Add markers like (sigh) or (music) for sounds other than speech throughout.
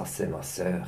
Ça, c'est ma sœur.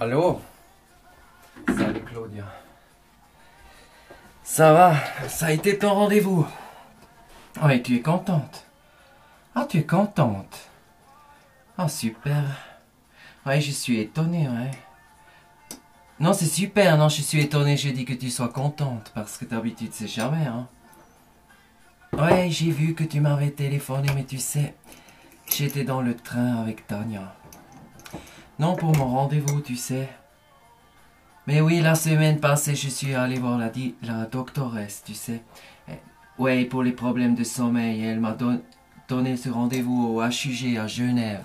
Allô? Salut Claudia. Ça va? Ça a été ton rendez-vous? Oui, tu es contente. Ah, tu es contente. Ah, super. Oui, je suis étonnée, ouais. Non, c'est super, non, je suis étonnée, je dis que tu sois contente, parce que d'habitude, c'est jamais, hein. Ouais, j'ai vu que tu m'avais téléphoné, mais tu sais, j'étais dans le train avec Tania. Non, pour mon rendez-vous, tu sais. Mais oui, la semaine passée, je suis allé voir la, doctoresse, tu sais. Eh, ouais, pour les problèmes de sommeil, elle m'a donné ce rendez-vous au HUG à Genève.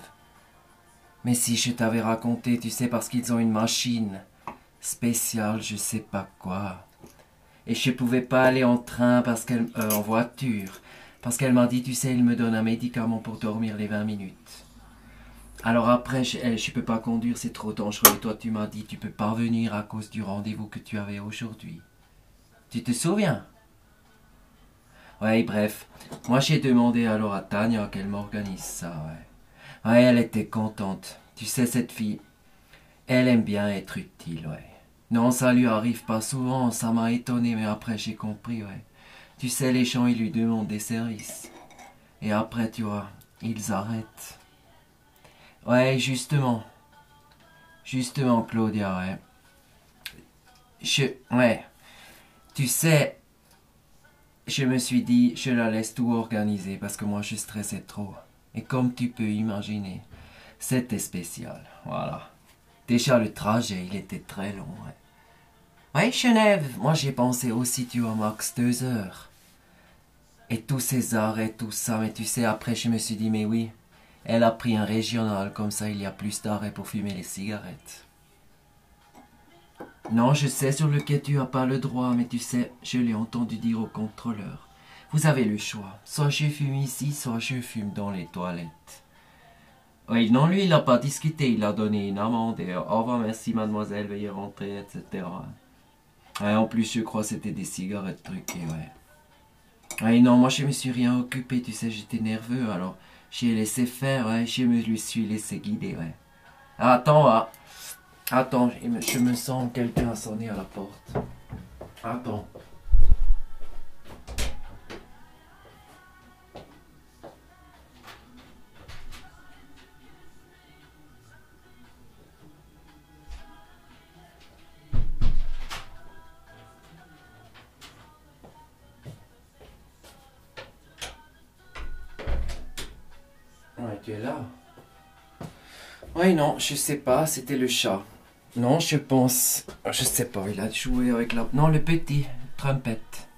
Mais si je t'avais raconté, tu sais, parce qu'ils ont une machine spéciale, je sais pas quoi. Et je pouvais pas aller en train parce qu'elle, euh, en voiture, parce qu'elle m'a dit, tu sais, il me donne un médicament pour dormir les 20 minutes. Alors après, je, ne eh, peux pas conduire, c'est trop dangereux. Et toi, tu m'as dit, tu peux pas venir à cause du rendez-vous que tu avais aujourd'hui. Tu te souviens? Ouais, bref. Moi, j'ai demandé alors à Tania qu'elle m'organise ça, ouais. Ouais, elle était contente. Tu sais, cette fille, elle aime bien être utile, ouais. Non, ça lui arrive pas souvent, ça m'a étonné, mais après j'ai compris, ouais. Tu sais, les gens, ils lui demandent des services. Et après, tu vois, ils arrêtent. Ouais, justement. Justement, Claudia, ouais. Je. Ouais. Tu sais, je me suis dit, je la laisse tout organiser parce que moi je stressais trop. Et comme tu peux imaginer, c'était spécial. Voilà. Déjà le trajet, il était très long. Ouais, ouais Genève, moi j'ai pensé aussi, tu vois, max deux heures. Et tous ces arrêts, tout ça, mais tu sais, après je me suis dit, mais oui, elle a pris un régional, comme ça il y a plus d'arrêts pour fumer les cigarettes. Non, je sais sur lequel tu n'as pas le droit, mais tu sais, je l'ai entendu dire au contrôleur. Vous avez le choix. Soit je fume ici, soit je fume dans les toilettes. Oui, non, lui, il n'a pas discuté. Il a donné une amende et au revoir, merci mademoiselle, veuillez rentrer, etc. en plus, je crois que c'était des cigarettes truquées, ouais. Oui, non, moi, je me suis rien occupé, tu sais, j'étais nerveux, alors j'ai laissé faire, ouais, je me suis laissé guider, ouais. Attends, ah. attends, je me sens quelqu'un sonner à la porte. Attends. Tu es là. Oui, non, je sais pas, c'était le chat. Non, je pense. Je sais pas, il a joué avec la. Non, le petit, trompette.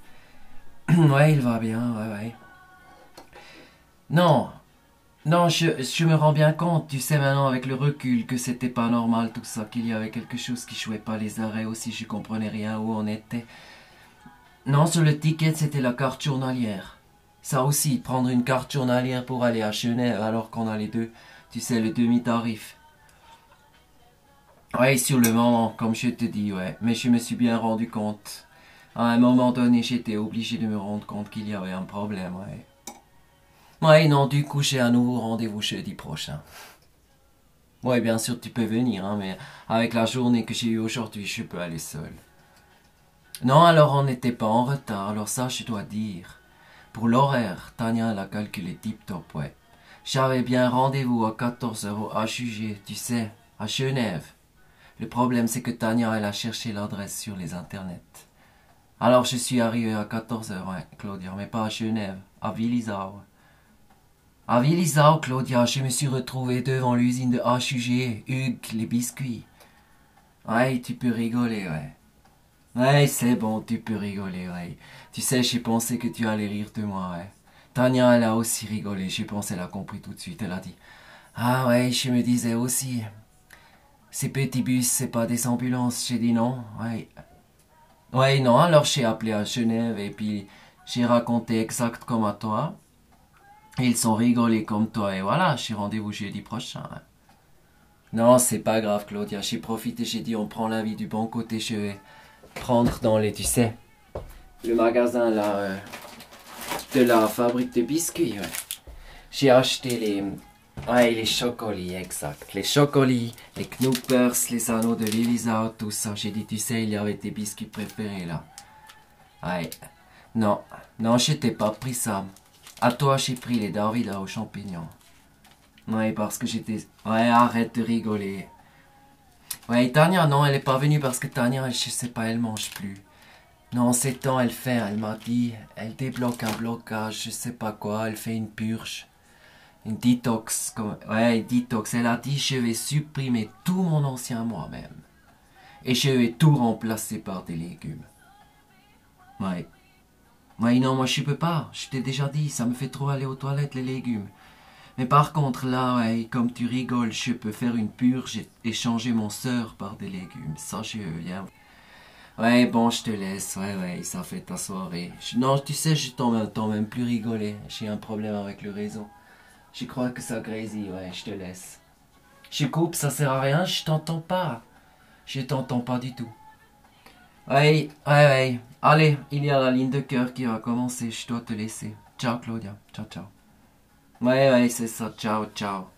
(clears throat) ouais, il va bien, ouais, ouais. Non, non, je, je, me rends bien compte, tu sais maintenant avec le recul, que c'était pas normal tout ça, qu'il y avait quelque chose qui jouait pas les arrêts aussi, je comprenais rien où on était. Non, sur le ticket, c'était la carte journalière. Ça aussi, prendre une carte journalière pour aller à Genève alors qu'on a les deux, tu sais, le demi-tarif. Ouais, sur le moment, comme je te dis, ouais. Mais je me suis bien rendu compte. À un moment donné, j'étais obligé de me rendre compte qu'il y avait un problème, ouais. Ouais, non, du coup, j'ai un nouveau rendez-vous jeudi prochain. Ouais, bien sûr, tu peux venir, hein, mais avec la journée que j'ai eue aujourd'hui, je peux aller seul. Non, alors on n'était pas en retard, alors ça, je dois dire. Pour l'horaire, Tania l'a calculé tip-top, ouais. J'avais bien rendez-vous à 14 euros à juger, tu sais, à Genève. Le problème, c'est que Tania, elle a cherché l'adresse sur les internets. Alors je suis arrivé à 14 heures, Claudia, mais pas à Genève, à Villisau. À Villisau, Claudia, je me suis retrouvé devant l'usine de HUG, Hugues, les biscuits. Ouais, tu peux rigoler, ouais. Ouais, c'est bon, tu peux rigoler, ouais. Tu sais, j'ai pensé que tu allais rire de moi, ouais. Tania, elle a aussi rigolé, je pense elle a compris tout de suite, elle a dit Ah ouais, je me disais aussi. Ces petits bus, c'est pas des ambulances, j'ai dit non, ouais. Ouais, non, alors j'ai appelé à Genève et puis j'ai raconté exact comme à toi. Ils sont rigolés comme toi et voilà, j'ai rendez-vous jeudi prochain. Non, c'est pas grave, Claudia. J'ai profité, j'ai dit on prend la vie du bon côté, je vais prendre dans les, tu sais, le magasin là, euh, de la fabrique de biscuits. J'ai acheté les, ouais, les chocolis, exact. Les chocolis, les knoopers, les anneaux de l'Elisa, tout ça. J'ai dit, tu sais, il y avait tes biscuits préférés là. Ouais. Non, non, je t'ai pas pris ça. À toi, j'ai pris les David aux champignons. Ouais, parce que j'étais. Ouais, arrête de rigoler. Ouais, Tania, non, elle est pas venue parce que Tania, je sais pas, elle mange plus. Non, c'est temps, elle fait, elle m'a dit, elle débloque un blocage, je sais pas quoi, elle fait une purge. Une detox, ouais, une detox. Elle a dit, je vais supprimer tout mon ancien moi-même. Et je vais tout remplacer par des légumes. Ouais. Ouais, non, moi je peux pas. Je t'ai déjà dit, ça me fait trop aller aux toilettes les légumes. Mais par contre là, ouais, comme tu rigoles, je peux faire une purge et, changer mon sœur par des légumes. Ça, je viens. Ouais, bon, je te laisse. Ouais, ouais, ça fait ta soirée. non, tu sais, je t'en même plus rigoler. J'ai un problème avec le réseau. Je crois que ça grésille, ouais, je te laisse. Je coupe, ça sert à rien, je t'entends pas. Je t'entends pas du tout. Ouais, ouais, ouais. Allez, il y a la ligne de cœur qui va commencer, je dois te laisser. Ciao Claudia, ciao ciao. Ouais, ouais, c'est ça, ciao, ciao.